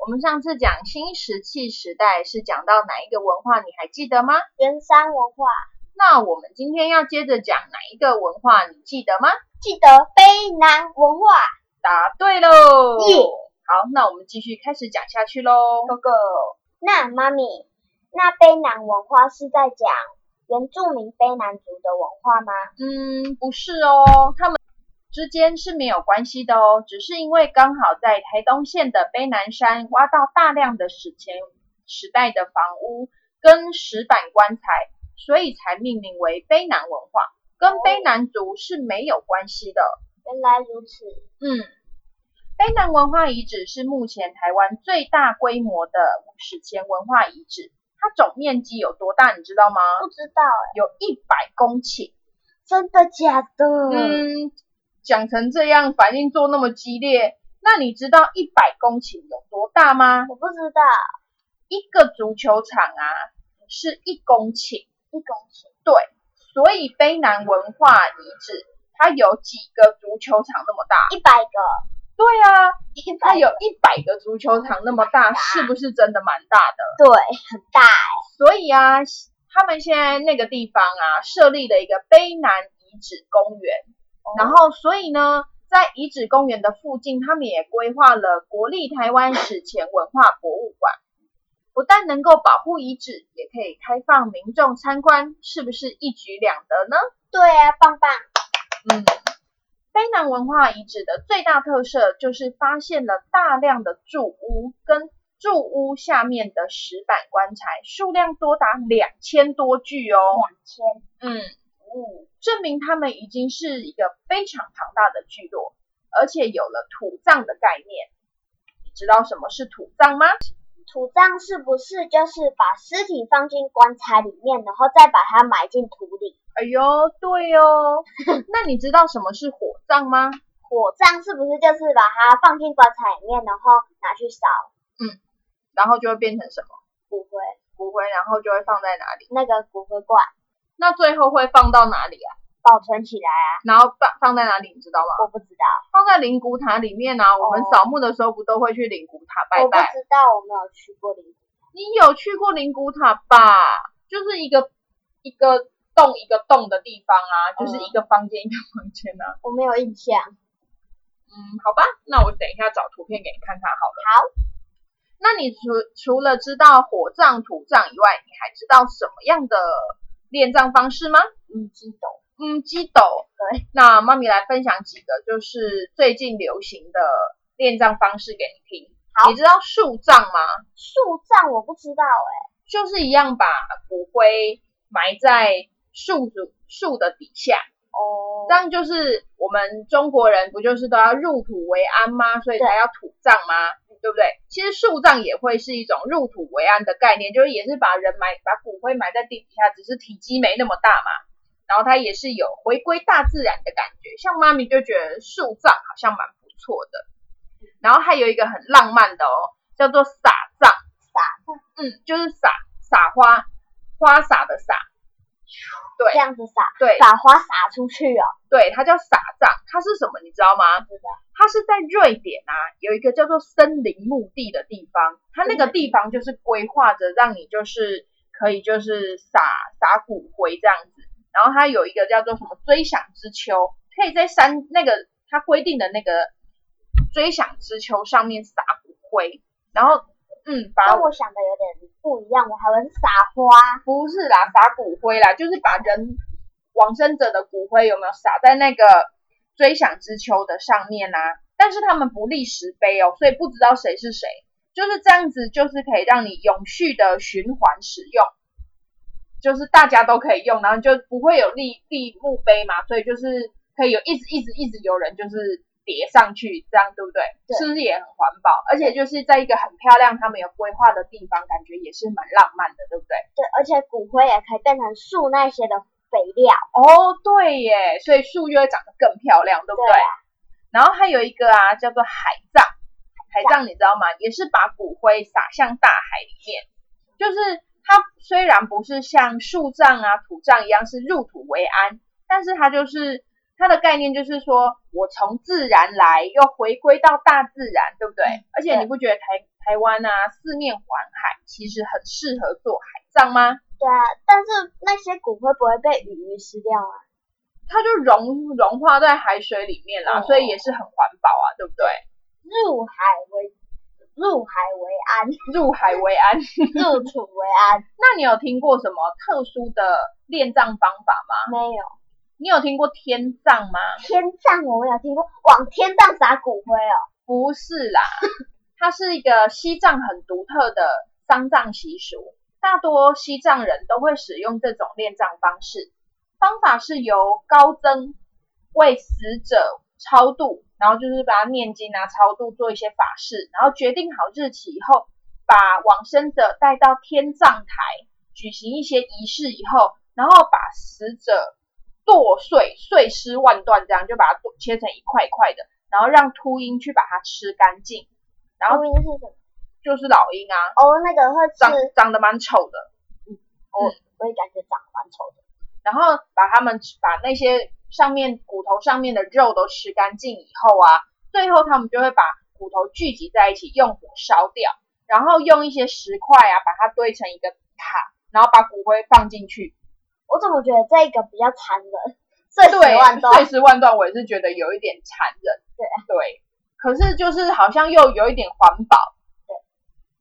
我们上次讲新石器时代是讲到哪一个文化？你还记得吗？元山文化。那我们今天要接着讲哪一个文化？你记得吗？记得卑南文化。答对喽！耶！好，那我们继续开始讲下去喽。哥哥，那妈咪，那卑南文化是在讲原住民卑南族的文化吗？嗯，不是哦，他们。之间是没有关系的哦，只是因为刚好在台东县的卑南山挖到大量的史前时代的房屋跟石板棺材，所以才命名为卑南文化，跟卑南族是没有关系的。原来如此。嗯，卑南文化遗址是目前台湾最大规模的史前文化遗址，它总面积有多大？你知道吗？不知道哎。有一百公顷。真的假的？嗯。讲成这样，反应做那么激烈，那你知道一百公顷有多大吗？我不知道。一个足球场啊，是一公顷。一公顷。对，所以卑南文化遗址它有几个足球场那么大？一百个。对啊，它有一百个足球场那么大，是不是真的蛮大的？对，很大。所以啊，他们现在那个地方啊，设立了一个卑南遗址公园。然后，所以呢，在遗址公园的附近，他们也规划了国立台湾史前文化博物馆，不但能够保护遗址，也可以开放民众参观，是不是一举两得呢？对啊，棒棒。嗯，卑南文化遗址的最大特色就是发现了大量的住屋跟住屋下面的石板棺材，数量多达两千多具哦。两千。嗯。证明他们已经是一个非常庞大的聚落，而且有了土葬的概念。你知道什么是土葬吗？土葬是不是就是把尸体放进棺材里面，然后再把它埋进土里？哎呦，对哦。那你知道什么是火葬吗？火葬是不是就是把它放进棺材里面，然后拿去烧？嗯，然后就会变成什么？骨灰。骨灰，然后就会放在哪里？那个骨灰罐。那最后会放到哪里啊？保存起来啊。然后放放在哪里？你知道吗？我不知道。放在灵骨塔里面啊。我们扫墓的时候不都会去灵骨塔拜拜？我不知道，我没有去过灵骨塔。你有去过灵骨塔吧？就是一个一个洞一个洞的地方啊，就是一个房间一个房间啊。我没有印象。嗯，好吧，那我等一下找图片给你看看好了。好。那你除除了知道火葬、土葬以外，你还知道什么样的？炼葬方式吗？嗯，鸡斗，嗯，鸡斗。对，那妈咪来分享几个，就是最近流行的炼葬方式给你听。好，你知道树葬吗？树葬我不知道哎，就是一样把骨灰埋在树主树的底下。哦，这样就是我们中国人不就是都要入土为安吗？所以才要土葬吗？对不对？其实树葬也会是一种入土为安的概念，就是也是把人埋，把骨灰埋在地底下，只是体积没那么大嘛。然后它也是有回归大自然的感觉。像妈咪就觉得树葬好像蛮不错的。然后还有一个很浪漫的哦，叫做撒葬。撒葬，嗯，就是撒撒花，花洒的洒。对，这样子撒，对，把花撒出去哦。对，它叫撒葬，它是什么？你知道吗？知道。它是在瑞典啊，有一个叫做森林墓地的地方，它那个地方就是规划着让你就是可以就是撒撒骨灰这样子。然后它有一个叫做什么追想之丘，可以在山那个它规定的那个追想之丘上面撒骨灰。然后，嗯，把跟我想的有点不一样，我还会撒花。不是啦，撒骨灰啦，就是把人往生者的骨灰有没有撒在那个追想之丘的上面啊？但是他们不立石碑哦，所以不知道谁是谁。就是这样子，就是可以让你永续的循环使用，就是大家都可以用，然后就不会有立立墓碑嘛，所以就是可以有一直一直一直有人就是叠上去，这样对不对？对是不是也很环保？而且就是在一个很漂亮、他们有规划的地方，感觉也是蛮浪漫的，对不对？对，而且骨灰也可以变成树那些的肥料。哦，对耶，所以树就会长得更漂亮，对不对？对啊然后还有一个啊，叫做海葬。海葬你知道吗？也是把骨灰撒向大海里面，就是它虽然不是像树葬啊、土葬一样是入土为安，但是它就是它的概念就是说我从自然来，又回归到大自然，对不对？而且你不觉得台台湾啊四面环海，其实很适合做海葬吗？对啊，但是那些骨灰不会被鱼吃掉啊。它就融融化在海水里面啦，哦所以也是很环保啊，对不对？入海为入海为安，入海为安。入土为安。那你有听过什么特殊的殓葬方法吗？没有你有听过天葬吗？天葬，我有听过往天葬撒骨灰哦。不是啦，它是一个西藏很独特的丧葬习俗，大多西藏人都会使用这种殓葬方式。方法是由高僧为死者超度，然后就是把他念经啊、超度，做一些法事，然后决定好日期以后，把往生者带到天葬台，举行一些仪式以后，然后把死者剁碎，碎尸万段，这样就把它剁切成一块一块的，然后让秃鹰去把它吃干净，然后录音是什么？就是老鹰啊，哦，那个会长，长得蛮丑的，嗯我我也感觉长得蛮丑的。然后把它们把那些上面骨头上面的肉都吃干净以后啊，最后他们就会把骨头聚集在一起，用火烧掉，然后用一些石块啊把它堆成一个塔，然后把骨灰放进去。我怎么觉得这个比较残忍？碎尸对，万段。碎尸万段，我也是觉得有一点残忍。对对，可是就是好像又有一点环保。对。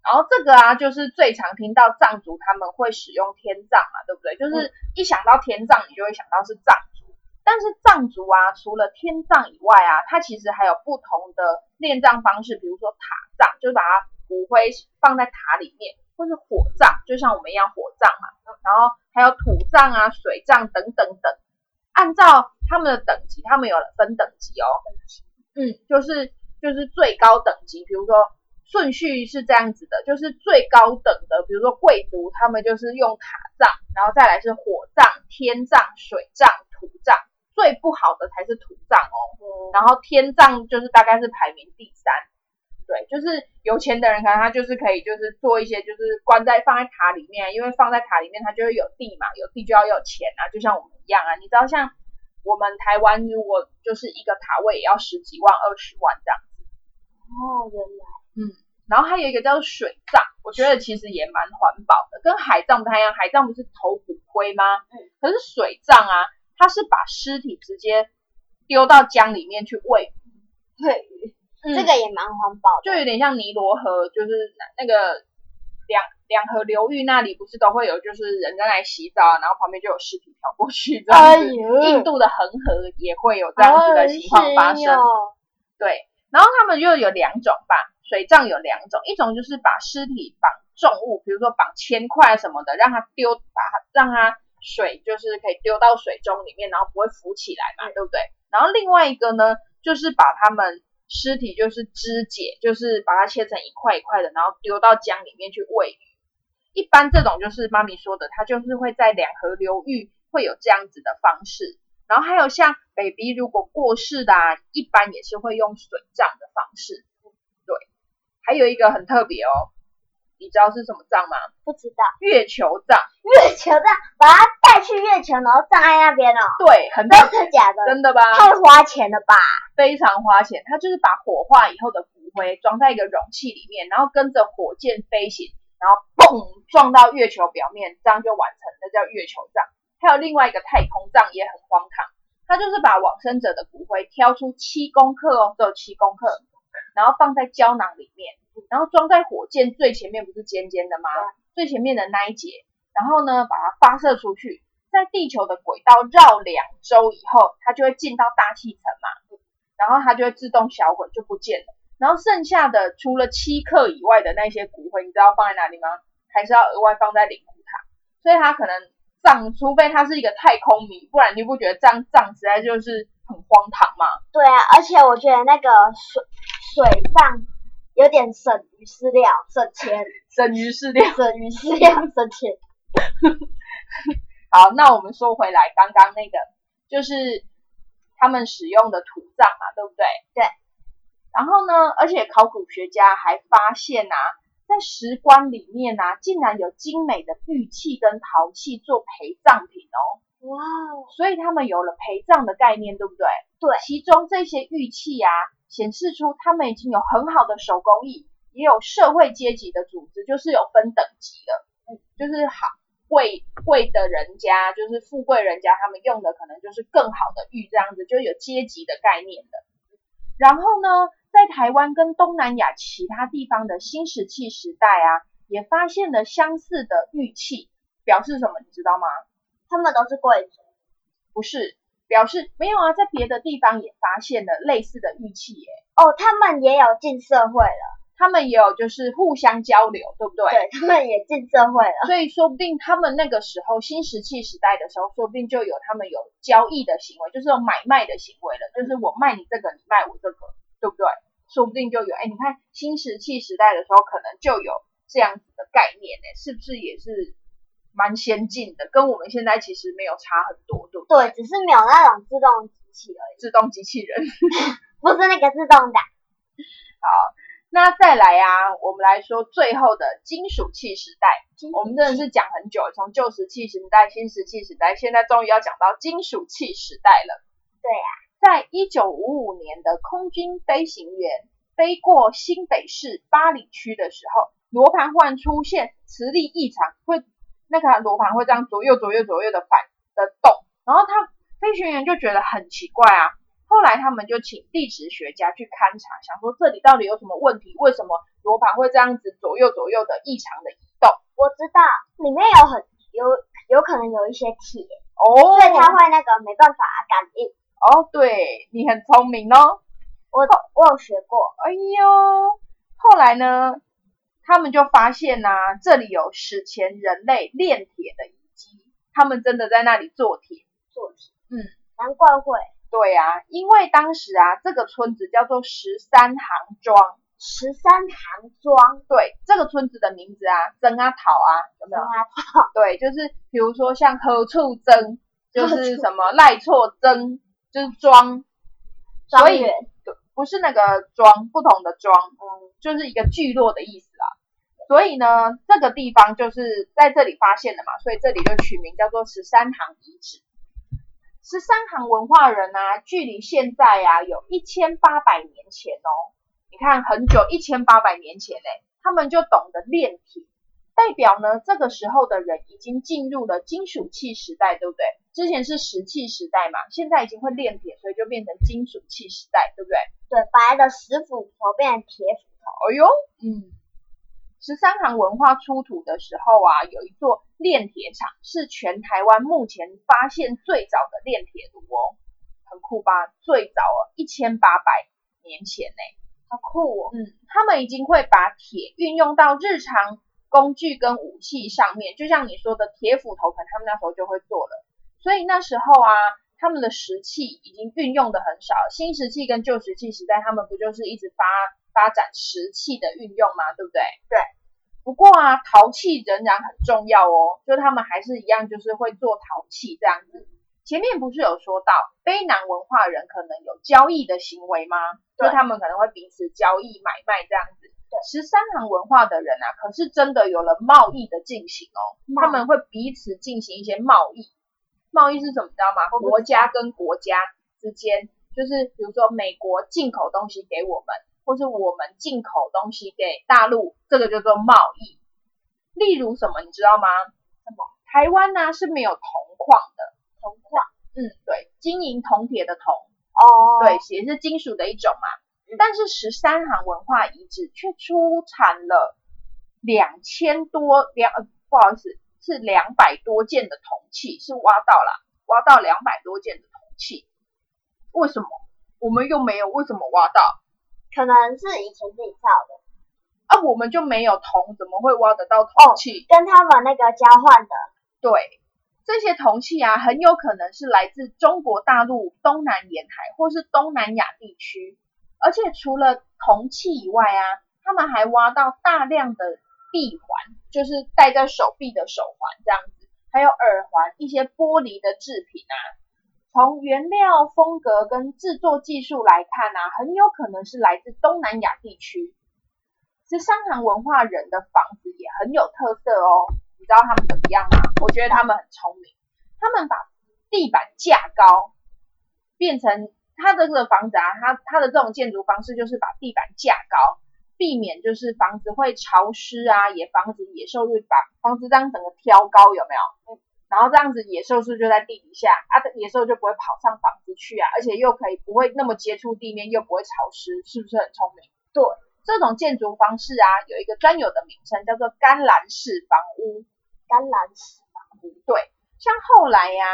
然后这个啊，就是最常听到藏族他们会使用天葬嘛，对不对？就是一想到天葬，你就会想到是藏族。但是藏族啊，除了天葬以外啊，它其实还有不同的殓葬方式，比如说塔葬，就是把它骨灰放在塔里面，或是火葬，就像我们一样火葬嘛。然后还有土葬啊、水葬等等等。按照他们的等级，他们有分等级哦。嗯，就是就是最高等级，比如说顺序是这样子的，就是最高等的，比如说贵族，他们就是用塔葬，然后再来是火葬、天葬、水葬、土葬，最不好的才是土葬哦。嗯然后天葬就是大概是排名第三。对，就是有钱的人，可能他就是可以，就是做一些，就是关在放在塔里面，因为放在塔里面，他就会有地嘛，有地就要有钱啊，就像我们一样啊。你知道，像我们台湾，如果就是一个塔位也要十几万、二十万这样。哦，原来嗯然后还有一个叫做水葬，我觉得其实也蛮环保的，跟海葬不太一样。海葬不是投骨灰吗？嗯。可是水葬啊，它是把尸体直接丢到江里面去喂鱼。对，嗯这个也蛮环保的。就有点像尼罗河，就是那个两两河流域那里不是都会有，就是人在那里洗澡啊，然后旁边就有尸体飘过去这样子。哎，印度的恒河也会有这样子的情况发生。哦对，然后他们又有两种吧，水葬有两种，一种就是把尸体绑重物，比如说绑铅块什么的，让它丢，把它让它水就是可以丢到水中里面，然后不会浮起来嘛，对不对？然后另外一个呢，就是把他们尸体就是肢解，就是把它切成一块一块的，然后丢到江里面去喂鱼。一般这种就是妈咪说的，它就是会在两河流域会有这样子的方式。然后还有像 baby 如果过世的、啊，一般也是会用水葬的方式。对，还有一个很特别哦，你知道是什么葬吗？不知道月球葬。月球葬，把它带去月球，然后葬在那边哦。对，很真的假的？真的吧？太花钱了吧？非常花钱。它就是把火化以后的骨灰装在一个容器里面，然后跟着火箭飞行，然后嘣撞到月球表面，这样就完成，那叫月球葬。还有另外一个太空葬也很荒唐，它就是把往生者的骨灰挑出七公克哦，只有七公克，然后放在胶囊里面，然后装在火箭最前面不是尖尖的吗？最前面的那一节，然后呢把它发射出去，在地球的轨道绕两周以后，它就会进到大气层嘛，然后它就会自动销毁就不见了。然后剩下的除了七克以外的那些骨灰，你知道放在哪里吗？还是要额外放在灵骨塔，所以它可能葬，除非它是一个太空迷，不然你不觉得这样葬实在就是很荒唐吗？对啊，而且我觉得那个水水葬有点省鱼饲料，省钱，省鱼饲料，省鱼饲料，省钱。好，那我们说回来，刚刚那个就是他们使用的土葬嘛，对不对？对。然后呢，而且考古学家还发现啊，在石棺里面啊，竟然有精美的玉器跟陶器做陪葬品哦。哇哦！所以他们有了陪葬的概念，对不对？对。其中这些玉器啊，显示出他们已经有很好的手工艺，也有社会阶级的组织，就是有分等级的。嗯，就是好贵贵的人家，就是富贵人家，他们用的可能就是更好的玉，这样子就有阶级的概念的。然后呢？在台湾跟东南亚其他地方的新石器时代啊，也发现了相似的玉器，表示什么？你知道吗？他们都是贵族？不是，表示没有啊，在别的地方也发现了类似的玉器耶。哦，他们也有进社会了，他们也有就是互相交流，对不对？对，他们也进社会了，所以说不定他们那个时候新石器时代的时候，说不定就有他们有交易的行为，就是有买卖的行为了，就是我卖你这个，你卖我这个。对不对？说不定就有哎，你看新石器时代的时候，可能就有这样子的概念呢，是不是也是蛮先进的？跟我们现在其实没有差很多，对不对？对，只是没有那种自动机器而已。自动机器人，不是那个自动的。好，那再来啊，我们来说最后的金属器时代。我们真的是讲很久，从旧石器时代、新石器时代，现在终于要讲到金属器时代了。对呀。在一九五五年的空军飞行员飞过新北市八里区的时候，罗盘忽然出现磁力异常，会那个罗盘会这样左右左右左右的反的动，然后他飞行员就觉得很奇怪啊。后来他们就请地质学家去勘察，想说这里到底有什么问题？为什么罗盘会这样子左右左右的异常的移动？我知道里面有很有有可能有一些铁哦，所以它会那个没办法感应。哦，对你很聪明哦，我我有学过。哎呦，后来呢，他们就发现呐，这里有史前人类炼铁的遗迹，他们真的在那里做铁，做铁。嗯，难怪会。对啊，因为当时啊，这个村子叫做十三行庄。十三行庄。对，这个村子的名字啊，曾阿桃啊，有没有？桃。对，就是比如说像何处曾，就是什么赖错曾。就是庄，所以不是那个庄，不同的庄，嗯，就是一个聚落的意思啦。所以呢，这个地方就是在这里发现的嘛，所以这里就取名叫做十三行遗址。十三行文化人啊，距离现在啊有一千八百年前哦，你看很久，一千八百年前嘞，他们就懂得炼铁。代表呢，这个时候的人已经进入了金属器时代，对不对？之前是石器时代嘛，现在已经会炼铁，所以就变成金属器时代，对不对？对，白的石斧头变成铁斧头。哎呦，嗯，十三行文化出土的时候啊，有一座炼铁厂，是全台湾目前发现最早的炼铁炉哦，很酷吧？最早哦，一千八百年前呢，好酷哦。嗯，他们已经会把铁运用到日常。工具跟武器上面，就像你说的铁斧头，可能他们那时候就会做了。所以那时候啊，他们的石器已经运用的很少。新石器跟旧石器时代，他们不就是一直发发展石器的运用吗？对不对？对。不过啊，陶器仍然很重要哦，就他们还是一样，就是会做陶器这样子。前面不是有说到卑南文化人可能有交易的行为吗？就他们可能会彼此交易买卖这样子。十三行文化的人啊，可是真的有了贸易的进行哦，他们会彼此进行一些贸易。贸易是怎么？知道吗？国家跟国家之间，就是比如说美国进口东西给我们，或是我们进口东西给大陆，这个叫做贸易。例如什么？你知道吗？什么？台湾呢是没有铜矿的，铜矿，嗯，对，金银铜铁的铜，哦，对，也是金属的一种嘛。但是十三行文化遗址却出产了两千多两，呃，不好意思，是两百多件的铜器，是挖到了，挖到两百多件的铜器。为什么？我们又没有？为什么挖到？可能是以前自己造的啊，我们就没有铜，怎么会挖得到铜器？跟他们那个交换的。对，这些铜器啊，很有可能是来自中国大陆东南沿海或是东南亚地区。而且除了铜器以外啊，他们还挖到大量的闭环，就是戴在手臂的手环这样子，还有耳环，一些玻璃的制品啊。从原料风格跟制作技术来看啊，很有可能是来自东南亚地区。十三行文化人的房子也很有特色哦，你知道他们怎么样吗？我觉得他们很聪明，他们把地板架高，变成他的这个房子啊，他他的这种建筑方式就是把地板架高，避免就是房子会潮湿啊，也防止野兽会把房子这样整个挑高，有没有？然后这样子野兽是就在地底下啊，野兽就不会跑上房子去啊，而且又可以不会那么接触地面，又不会潮湿，是不是很聪明？对，这种建筑方式啊，有一个专有的名称叫做干栏式房屋。干栏式房屋，对，像后来呀，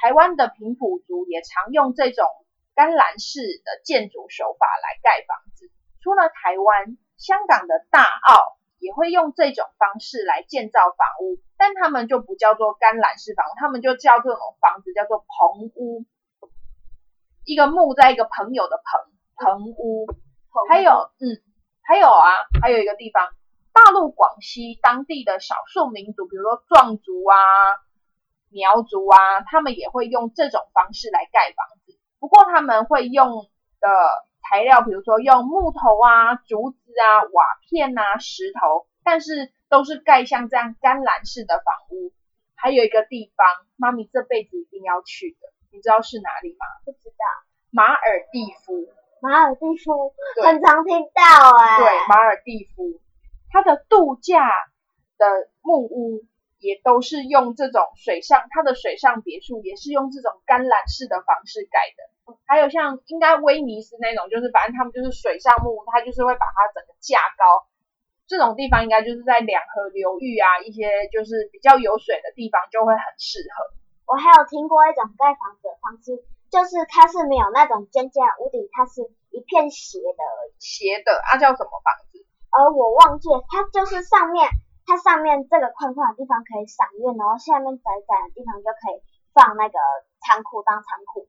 台湾的平埔族也常用这种干栏式的建筑手法来盖房子。除了台湾，香港的大澳。也会用这种方式来建造房屋，但他们就不叫做干栏式房屋，他们就叫这种房子叫做棚屋，一个木在一个朋友的棚棚屋。还有，嗯，还有啊，还有一个地方，大陆广西当地的少数民族，比如说壮族啊、苗族啊，他们也会用这种方式来盖房子，不过他们会用的。材料，比如说用木头啊、竹子啊、瓦片啊、石头，但是都是盖像这样干栏式的房屋。还有一个地方，妈咪这辈子一定要去的，你知道是哪里吗？不知道。马尔蒂夫。马尔蒂夫，很常听到哎。对，马尔蒂夫，它的度假的木屋。也都是用这种水上，它的水上别墅也是用这种干栏式的方式盖的。还有像应该威尼斯那种，就是反正他们就是水上木，它就是会把它整个架高。这种地方应该就是在两河流域啊，一些就是比较有水的地方就会很适合。我还有听过一种盖房子的方式，就是它是没有那种尖尖屋顶，它是一片斜的，斜的啊叫什么房子？而我忘记了，它就是上面。它上面这个宽宽的地方可以赏月，然后下面窄窄的地方就可以放那个仓库当仓库，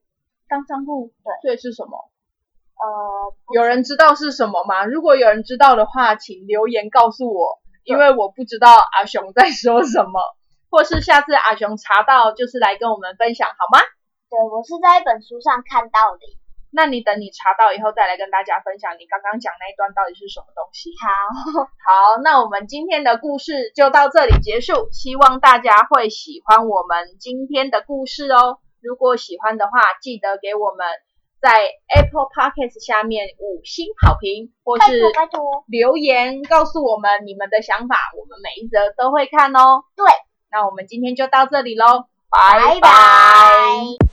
当仓库。对，这是什么？呃，有人知道是什么吗？如果有人知道的话，请留言告诉我，因为我不知道阿雄在说什么，或是下次阿雄查到就是来跟我们分享好吗？对，我是在一本书上看到的。那你等你查到以后再来跟大家分享你刚刚讲那一段到底是什么东西。好，好，那我们今天的故事就到这里结束，希望大家会喜欢我们今天的故事哦。如果喜欢的话，记得给我们在 Apple Podcast 下面五星好评，或是留言告诉我们你们的想法，我们每一则都会看哦。对，那我们今天就到这里喽，拜拜。